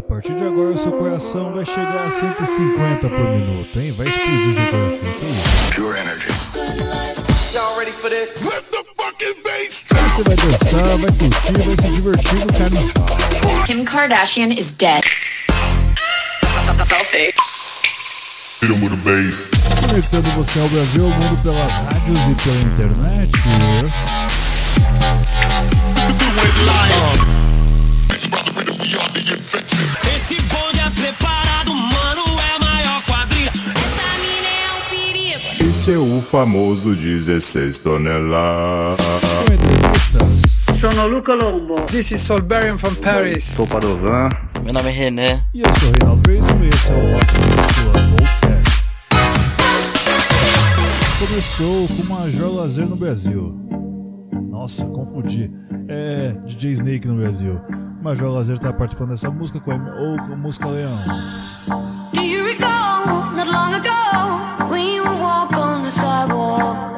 A partir de agora, seu coração vai chegar a 150 por minuto, hein? Vai explodir seu coração. Que isso? Pure energy. Y'all ready for this? Let the fucking bass Você vai dançar, vai curtir, vai se divertir no carnaval. Kim Kardashian is dead. Selfie. hit 'em with a bass. Conectando você ao Brasil, ao mundo pelas rádios e pela internet. Esse bonde é preparado, mano, é a maior quadrilha. Essa mina é um perigo. Esse é o famoso 16 toneladas. Sono Luca Lombo. This is Solberian from Paris. Sou Padovan. Meu nome é René. E eu sou o Reinaldo Veríssimo e esse é o Ótimo. Começou com Major Lazer no Brasil. Nossa, confundi. É DJ Snake no Brasil. Major Lazer tá participando dessa música com ou com música Leão. Do you recall not long ago when you walk on the sidewalk?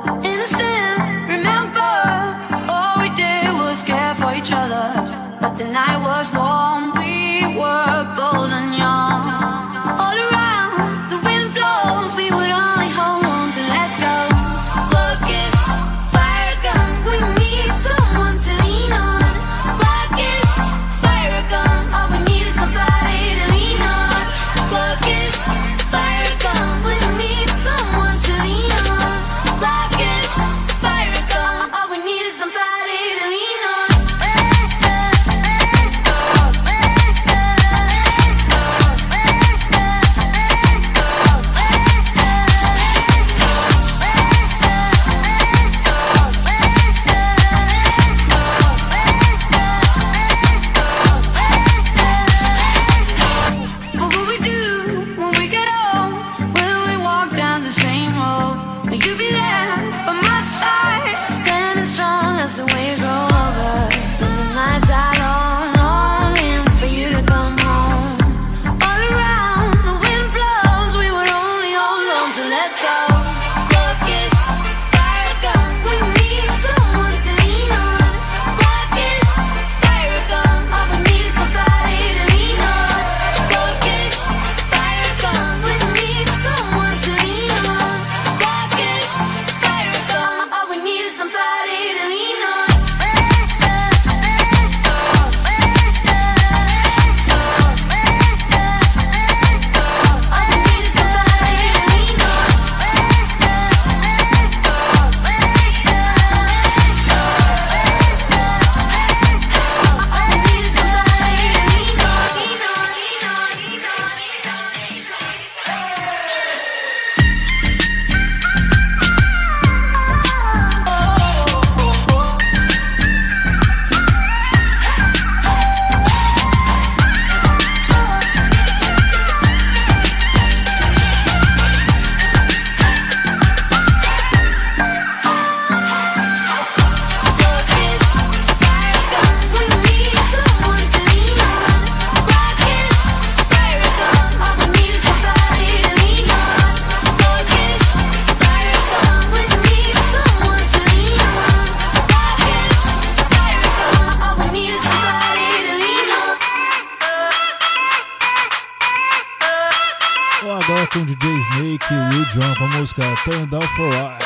Com a música Turn Down for What?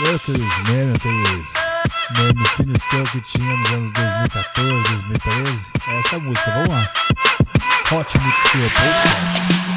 E aqueles memes, aqueles memes sinistros que tinha nos anos 2014, 2013. É essa música, vamos lá. Hot Mix Club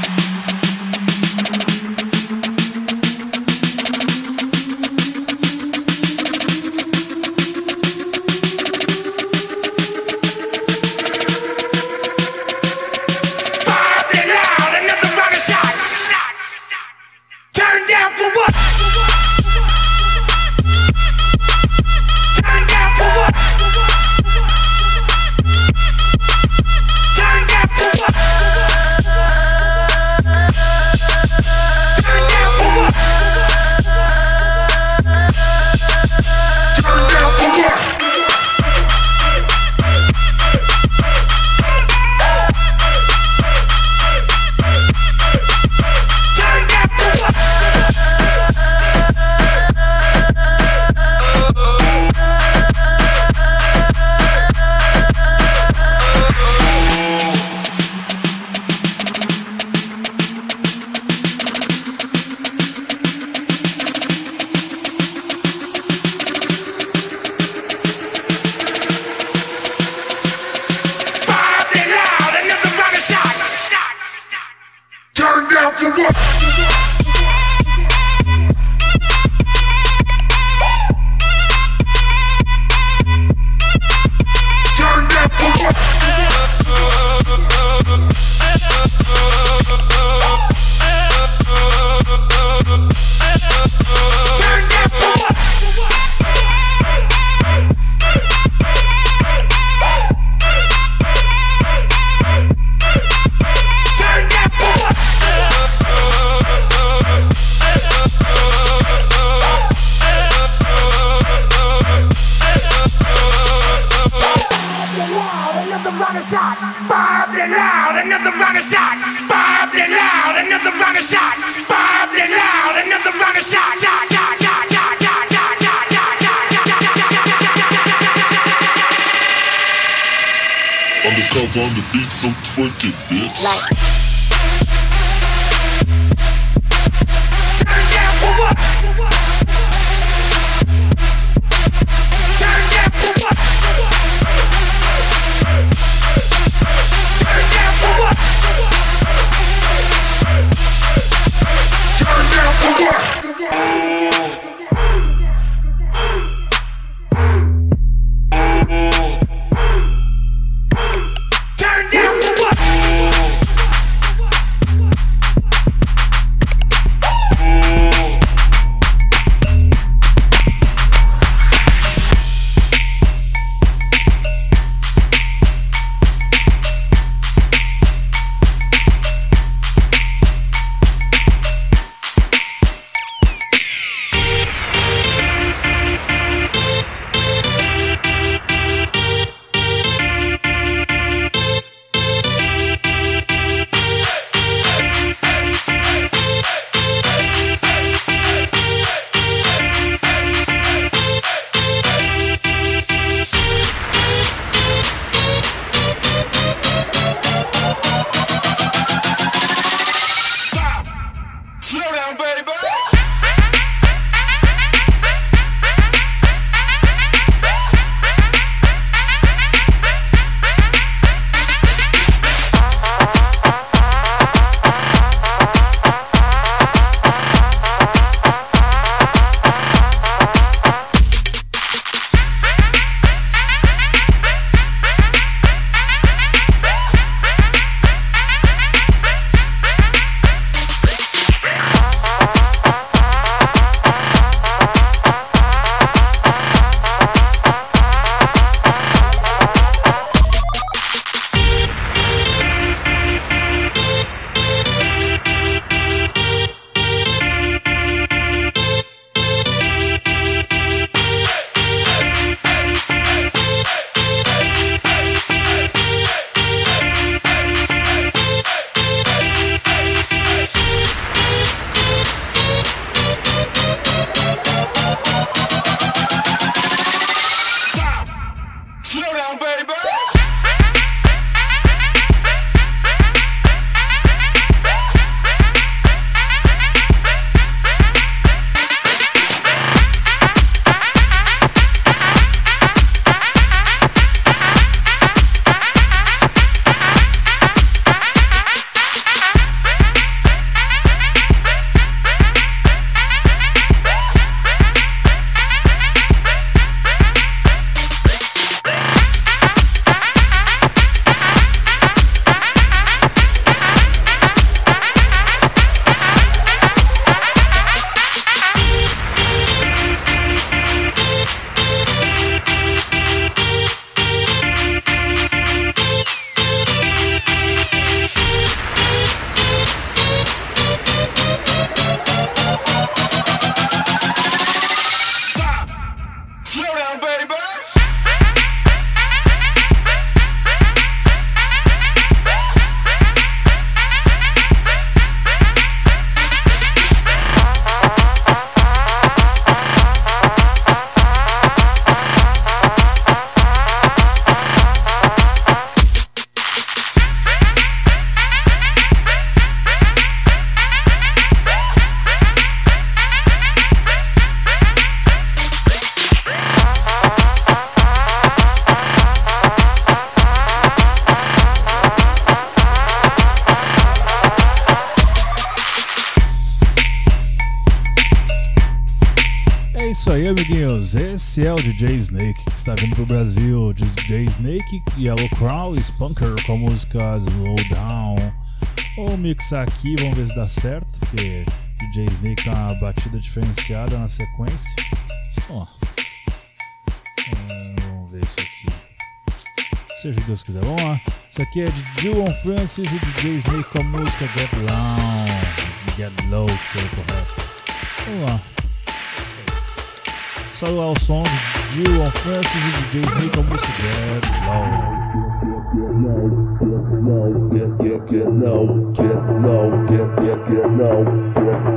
Esse é o DJ Snake que está vindo pro Brasil. DJ Snake, Yellow Crown e Spunker com a música Slow Down. Vamos mixar aqui, vamos ver se dá certo, porque DJ Snake tem uma batida diferenciada na sequência. Ó. É, vamos ver isso aqui. Seja Deus quiser. Vamos lá. Isso aqui é de Dylan Francis e DJ Snake com a música Get Low. Get Low, que seja correto. Vamos lá. Salve ao som de Dylan Francis e DJ Snake com a música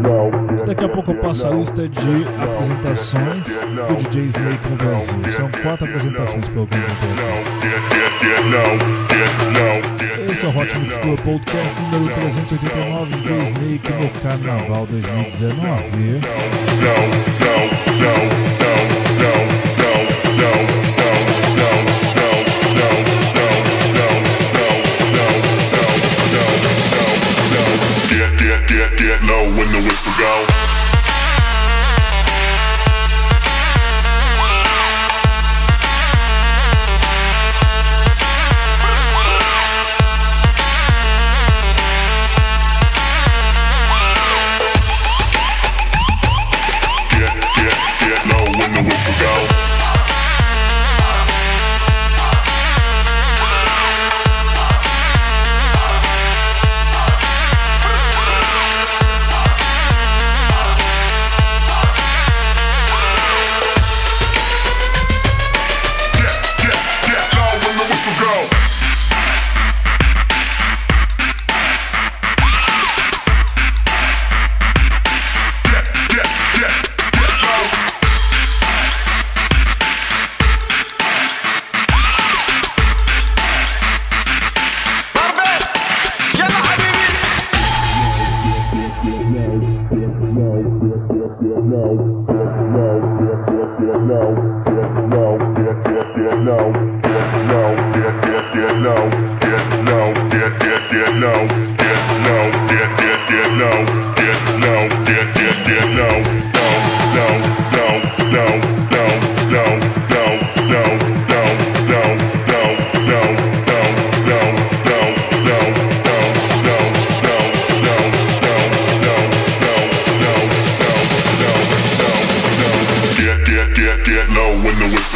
Low. Daqui a pouco eu passo a lista de apresentações do DJ Snake no Brasil. São quatro apresentações pelo que eu encontrei. Esse é o Hot Mix Club Podcast número 389 DJ Snake no Carnaval 2019.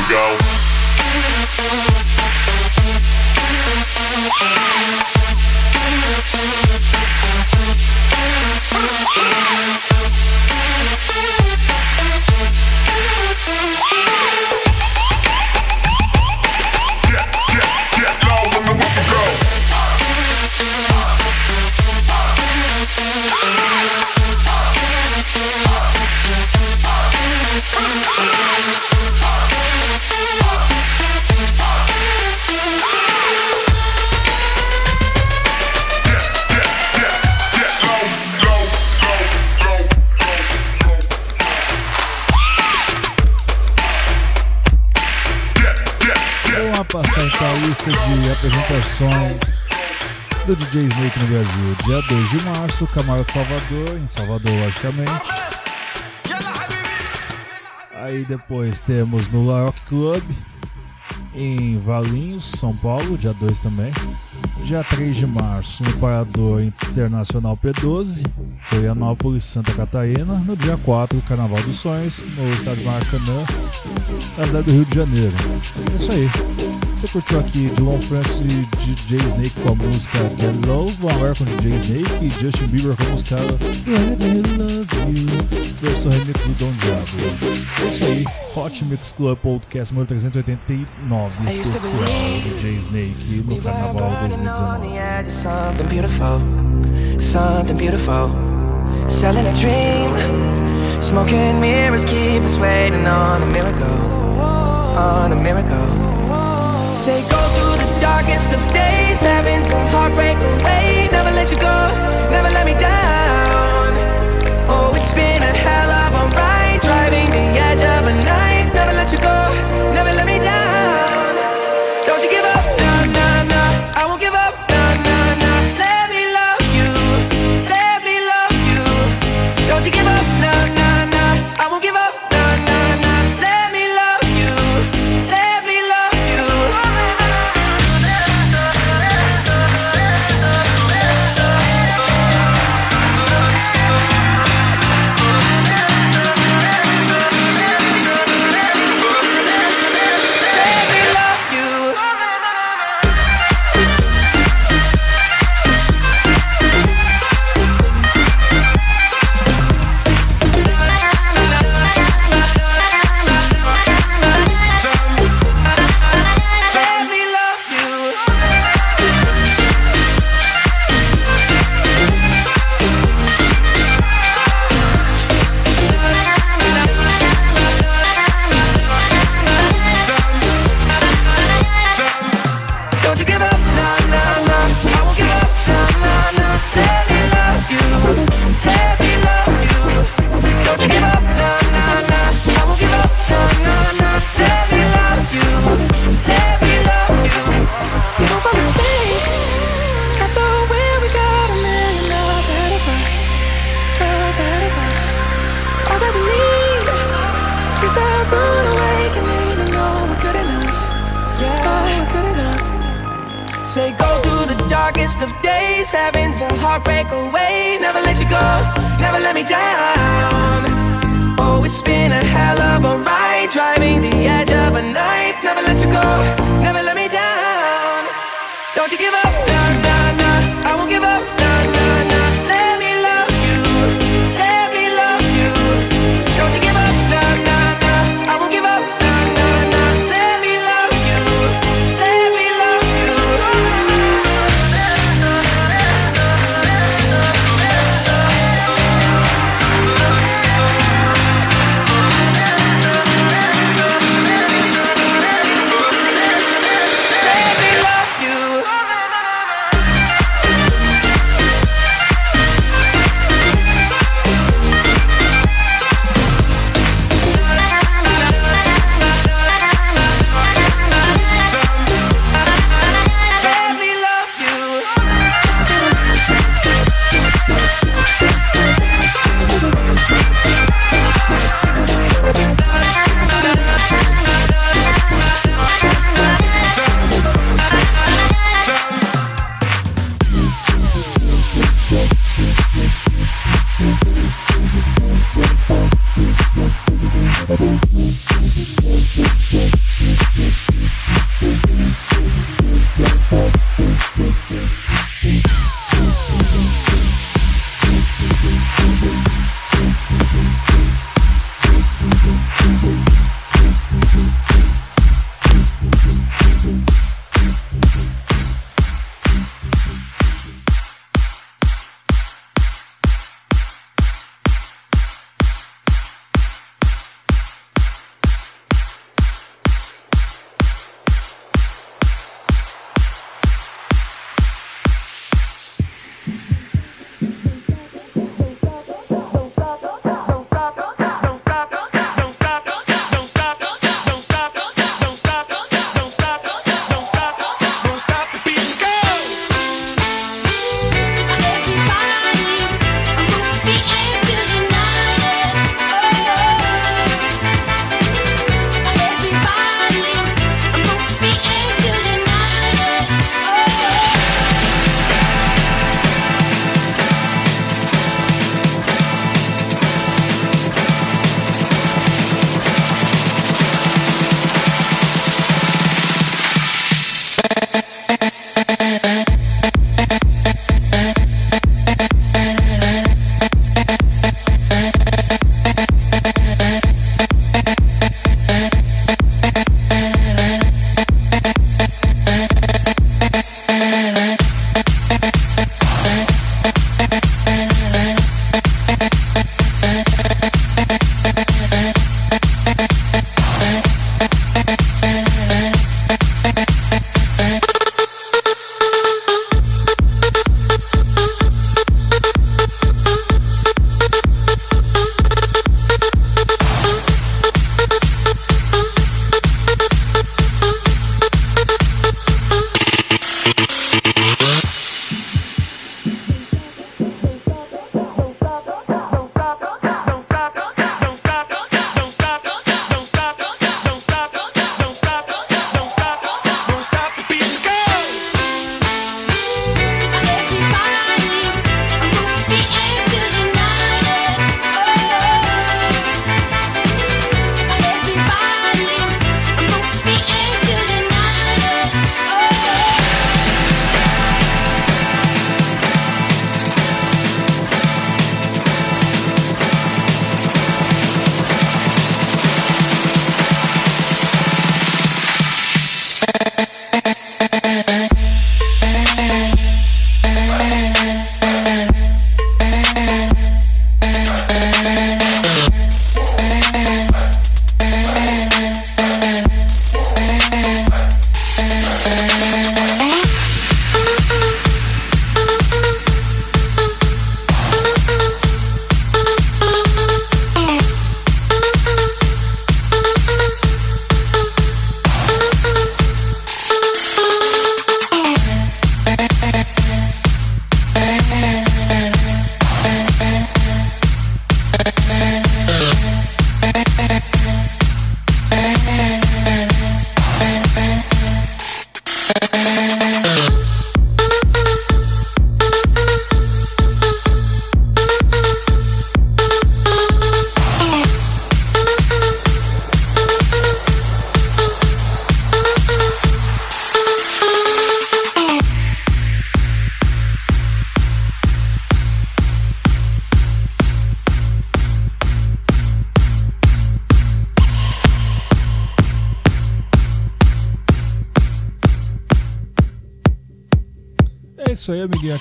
Go. Sul, Camargo Salvador, em Salvador, logicamente. Aí depois temos no Rock Club, em Valinhos, São Paulo, dia 2 também. Dia 3 de março, no Parador Internacional P12, Florianópolis, Santa Catarina. No dia 4, Carnaval dos Sonhos, no estádio Maracanã, na cidade do Rio de Janeiro. É isso aí. Curtiu aqui Dylan Francis e DJ Snake com a música Get Low? Vamos agora com DJ Snake e Justin Bieber com a música Really Love You, versão remix do Don Diablo. É isso aí, Hot Mix Club Podcast número 389, especial DJ Snake no Carnaval burning on 2019. the edge of something beautiful, something beautiful. Selling a dream, smoking mirrors keep us waiting on a miracle, on a miracle. Say go through the darkest of days, having to heartbreak away. Never let you go, never let me down. Oh, it's been a hell of a ride, driving the edge of a night. Never let you go,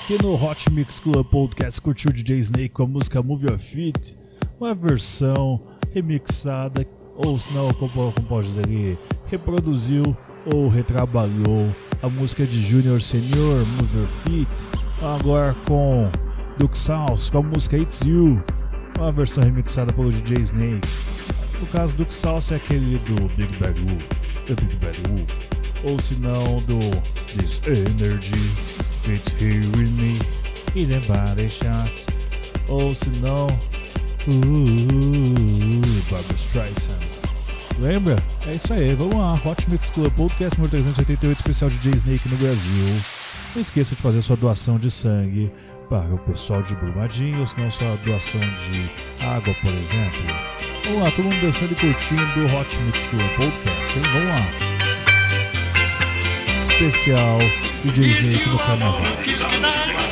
Aqui no Hot Mix Club Podcast curtiu DJ Snake com a música Move Your Feet, uma versão remixada, ou se não, como, como pode dizer ali, reproduziu ou retrabalhou a música de Junior Senior, Move Your Feet, agora com Duke South com a música It's You, uma versão remixada pelo DJ Snake. No caso, Duke South é aquele do Big Bad Wolf, The Big Bad Wolf, ou se não do This Energy, It's Here With Me, e The Body Shot, ou se não, uh, Streisand. Lembra? É isso aí, vamos lá. Hot Mix Club Podcast número 388, especial DJ Snake no Brasil. Não esqueça de fazer sua doação de sangue para o pessoal de Brumadinho, ou se não sua doação de água, por exemplo. Vamos lá, todo mundo dançando e curtindo o Hot Mix Club Podcast, hein? Vamos lá. Especial DJ Snake no Carnaval.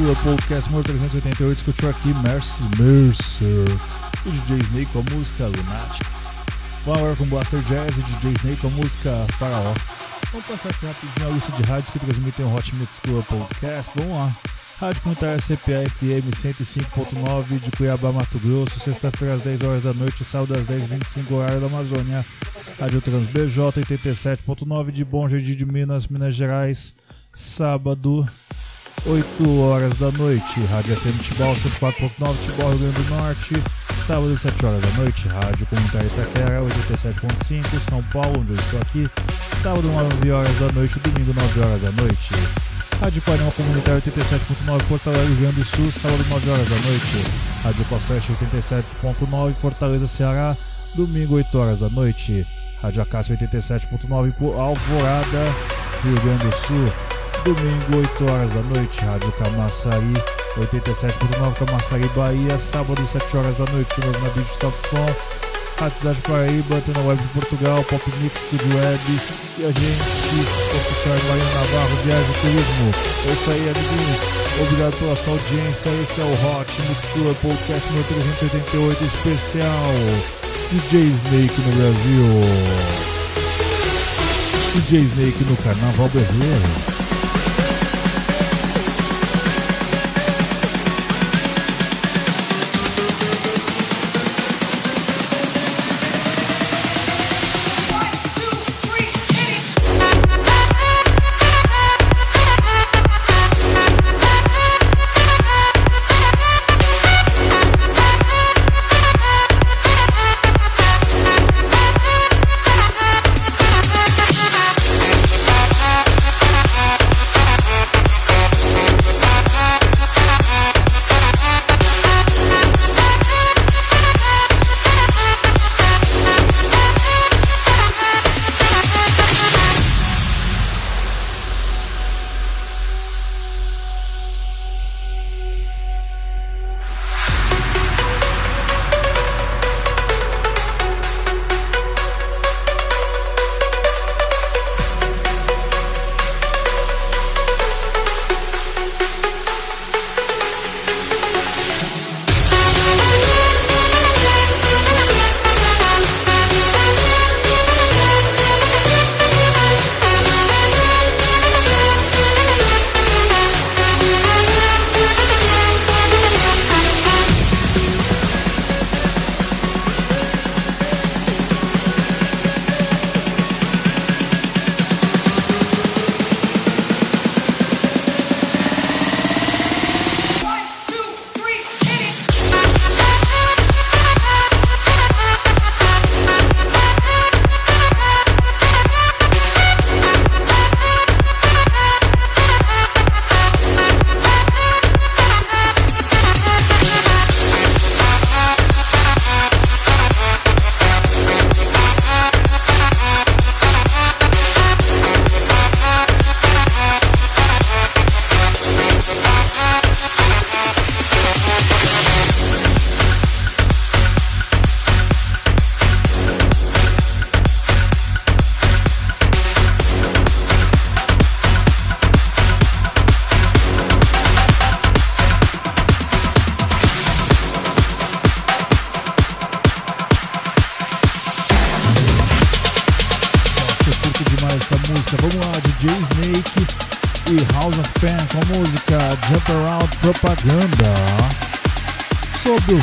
Club Podcast número 388. Escutou aqui Mercy Mercer e DJ Snake com a música Lunatic. Agora com Blaster Jazz e DJ Snake com a música Faraó. Vamos passar aqui rapidinho a lista de rádios que transmitem o Hot Mix Club Podcast. Vamos lá. Rádio Comunitária CPA FM 105.9 de Cuiabá, Mato Grosso, sexta-feira às 10 horas da noite, sábado às 10h25, horário da Amazônia. Rádio Trans BJ 87.9 de Bom Jardim de Minas, Minas Gerais, sábado 8 horas da noite. Rádio FM Tibau 104.9 Tibau, Rio Grande do Norte, sábado 7 horas da noite. Rádio Comunitária Itaquera 87.5 São Paulo, onde eu estou aqui, sábado 9 horas da noite, domingo 9 horas da noite. Rádio Panema Comunitário 87.9 Porto Alegre, Rio Grande do Sul, sábado 9 horas da noite. Rádio Costa Oeste 87.9 Fortaleza, Ceará, domingo 8 horas da noite. Rádio Acácia 87.9 por Alvorada, Rio Grande do Sul, domingo 8 horas da noite. Rádio Camaçari 87.9 Camaçari, Bahia, sábado 7 horas da noite. Estamos na Digital Som. Rádio Cidade Paraíba, tem na Web de Portugal, Pop Mix Studio Web e a gente, oficial Mariano Navarro, Viagem e Turismo. É isso aí, amiguinhos. Obrigado pela sua audiência. Esse é o Hot Mix Tour Podcast número 388 especial DJ Snake no Brasil. DJ Snake no Carnaval Brasileiro.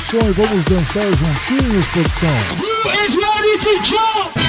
Sobe o som e vamos dançar juntinhos, produção. It's ready to jump.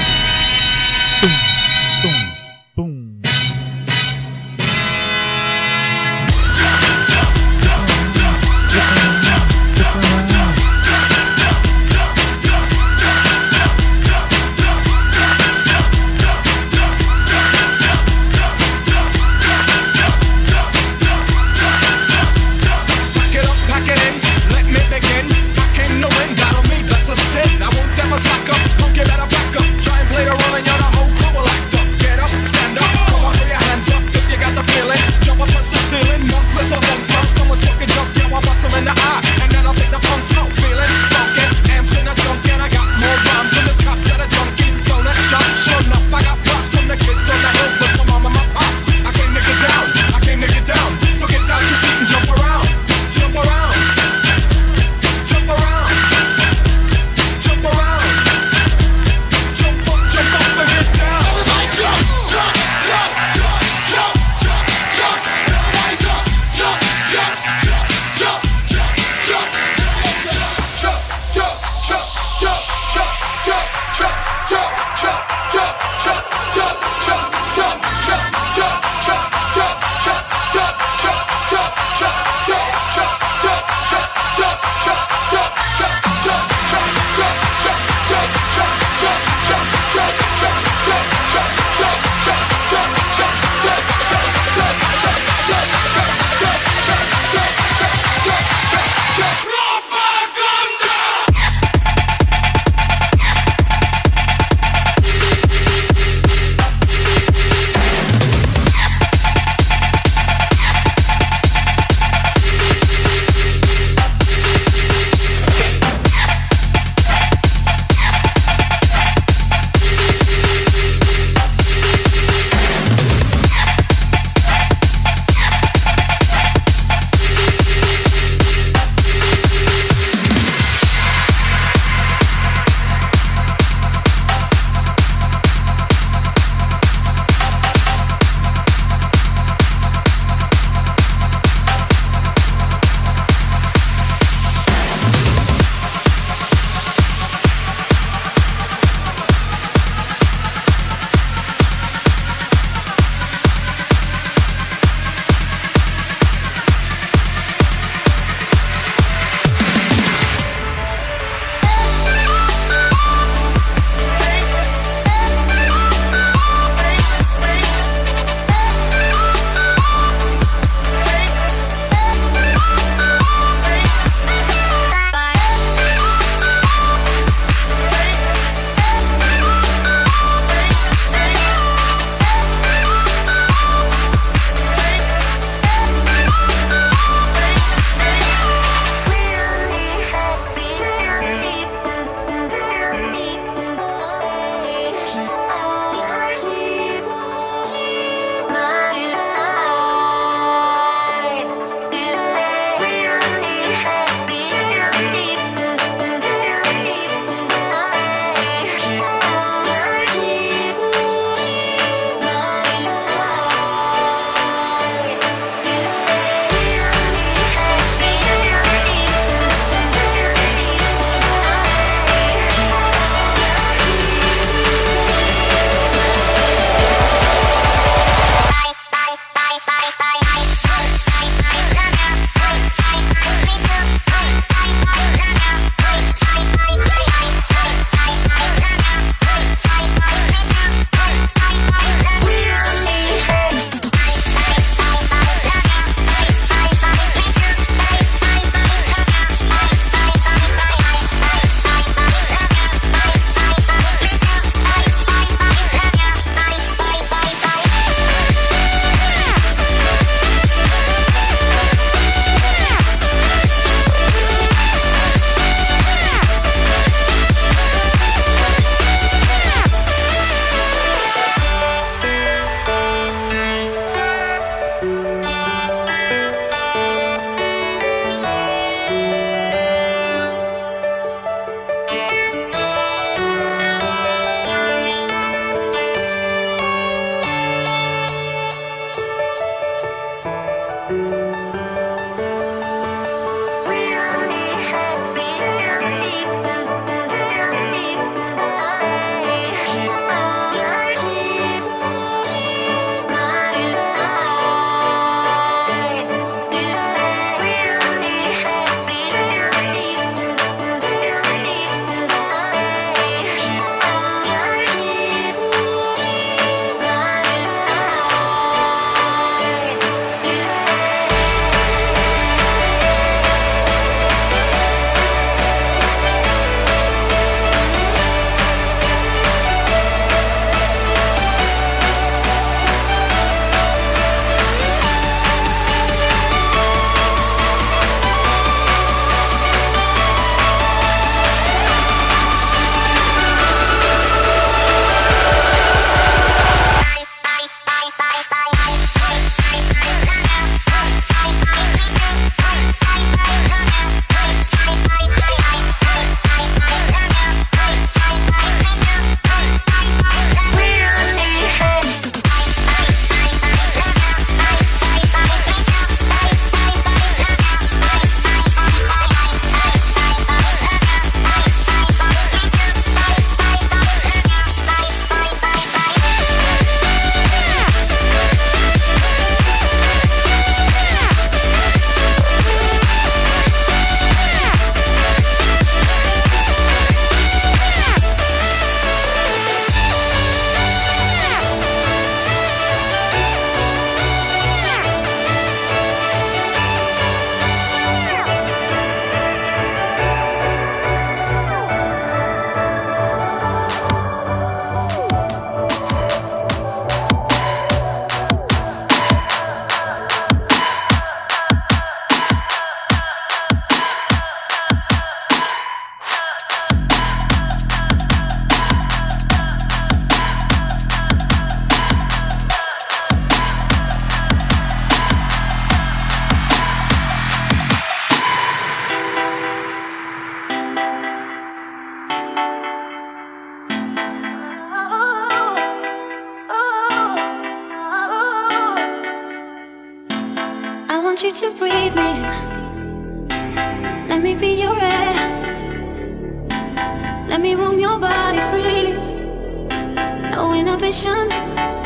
Inhibition,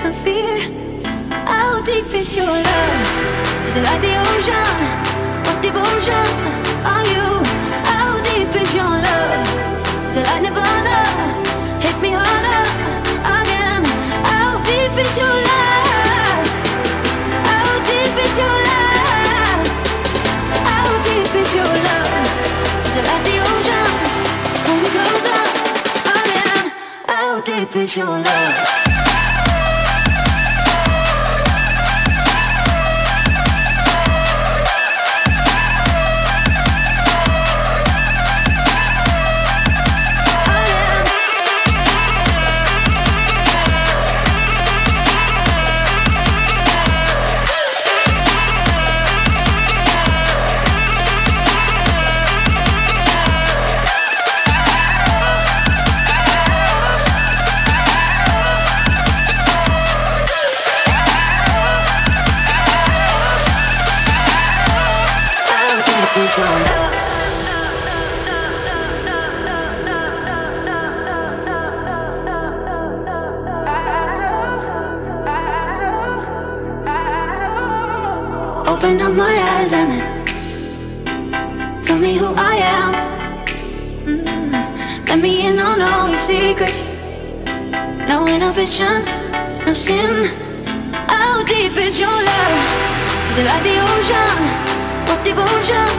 no fear. How deep is your love? Is it like the ocean? What devotion are you? How deep is your love? It like Nirvana? Hit me harder again. How deep is your How deep is your love? Inhibition, no sin. How deep is your love? Is it like the ocean? What devotion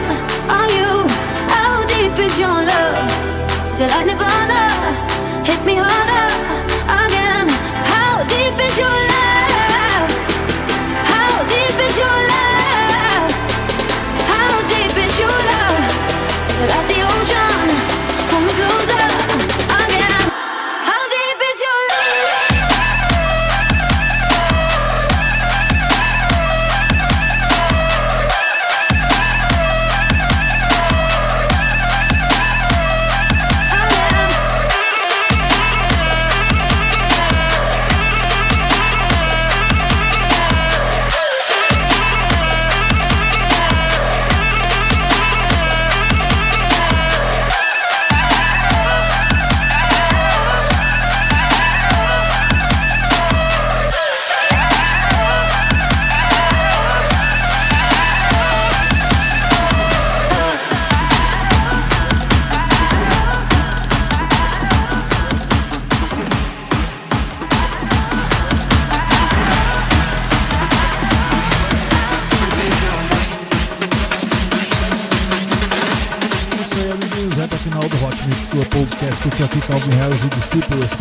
are you? How deep is your love? Is it like Nirvana? Hit me harder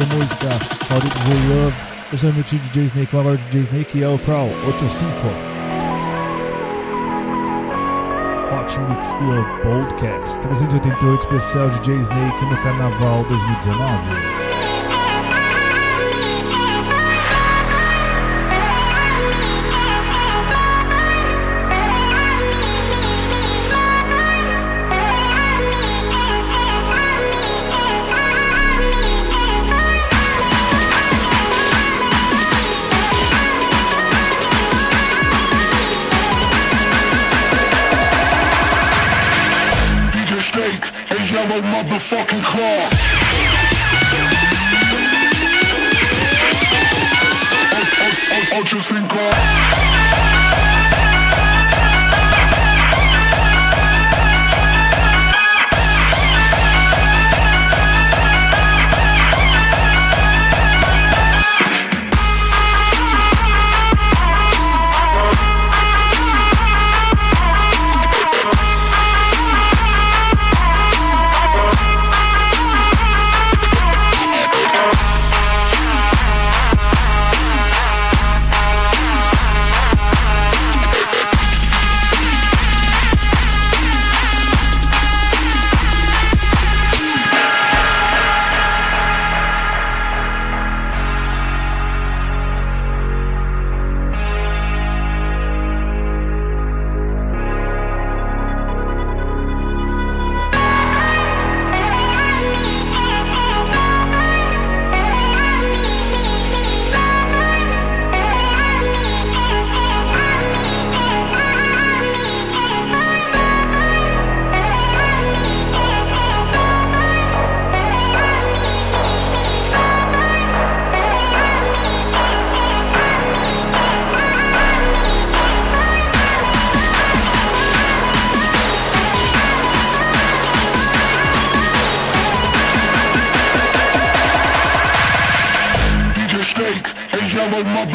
Discípulos com a música Is Your Love. Eu sou meu tio DJ Snake, agora DJ Snake e é o Crow 85. Hot Mix Club Podcast 388 especial DJ Snake no Carnaval 2019.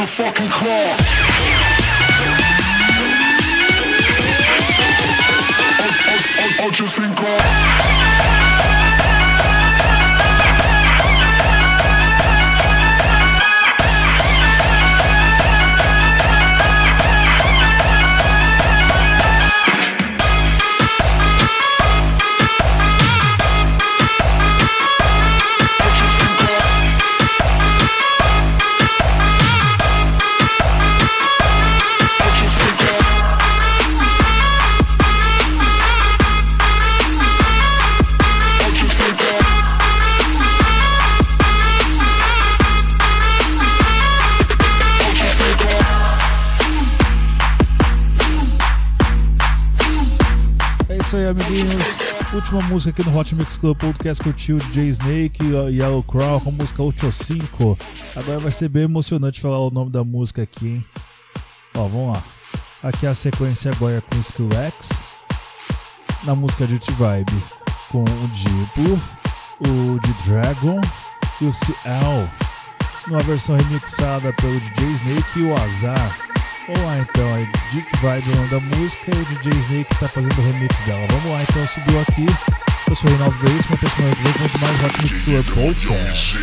fucking claw. Última música aqui no Hot Mix Club Podcast curtiu DJ Snake e Yellow Crow com a música Ultra 5. Agora vai ser bem emocionante falar o nome da música aqui, hein? Ó, vamos lá. Aqui é a sequência agora é com o Skrillex na música Dirty Vibe com o Diplo, o The Dragon e o CL numa versão remixada pelo DJ Snake e o Azar. Vamos lá então, é Dick Vibe o nome da música e o DJ Snake tá fazendo o remix dela. Vamos lá então, subiu aqui. Eu sou o Reinaldo Veríssimo, até semana que vem com muito mais Hot Mix Podcast.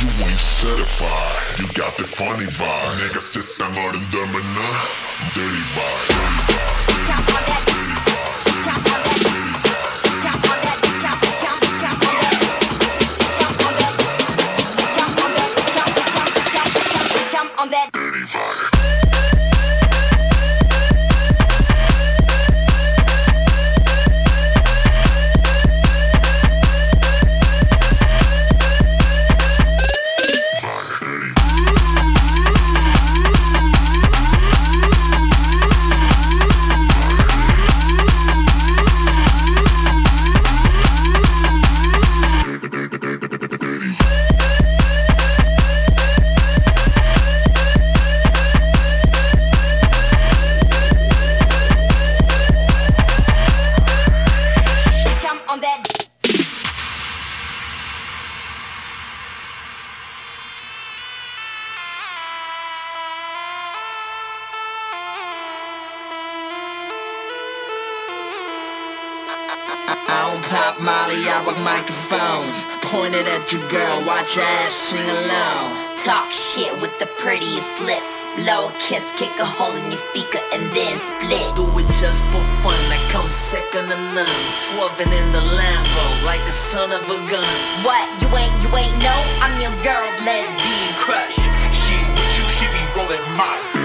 You ain't certified. You got the funny vibe. Nigga sit down. Dirty vibe. Your girl, watch your ass sing along. Talk shit with the prettiest lips. Low kiss, kick a hole in your speaker and then split. Do it just for fun, I come second to none. Swerving in the Lambo like a son of a gun. What? You ain't, you ain't know? I'm your girl's lesbian. Crushed. She with you, she be rolling my